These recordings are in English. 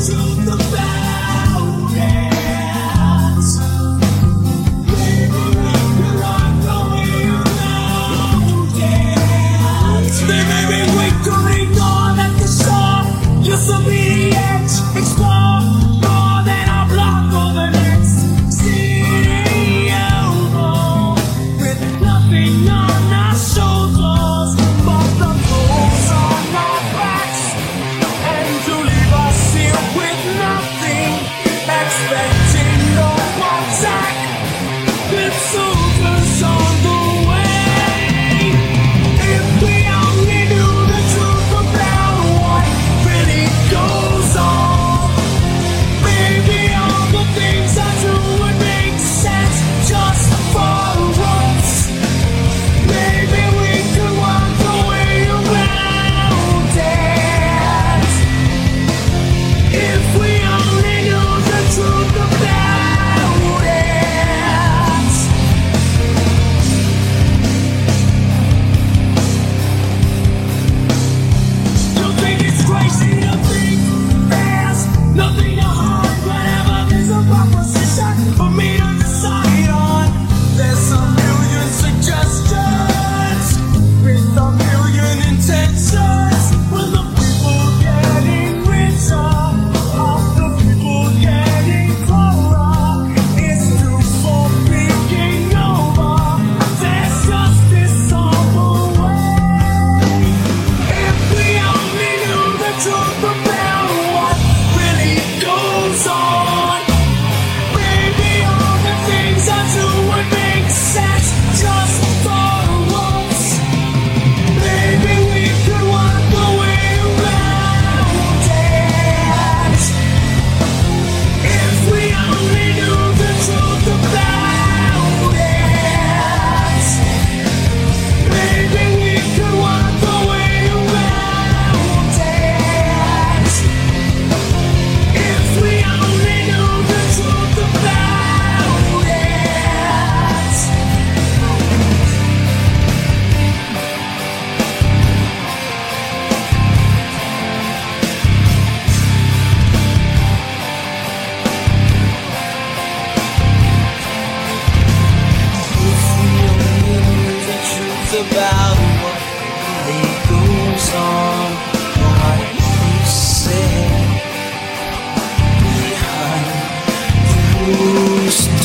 It's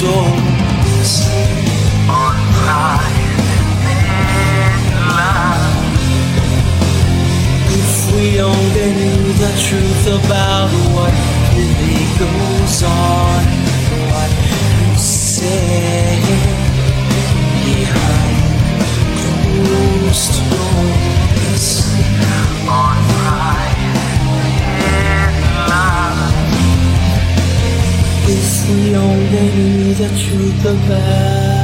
souls on private midnight. If we only knew the truth about what really goes on, what you say behind closed only knew the truth about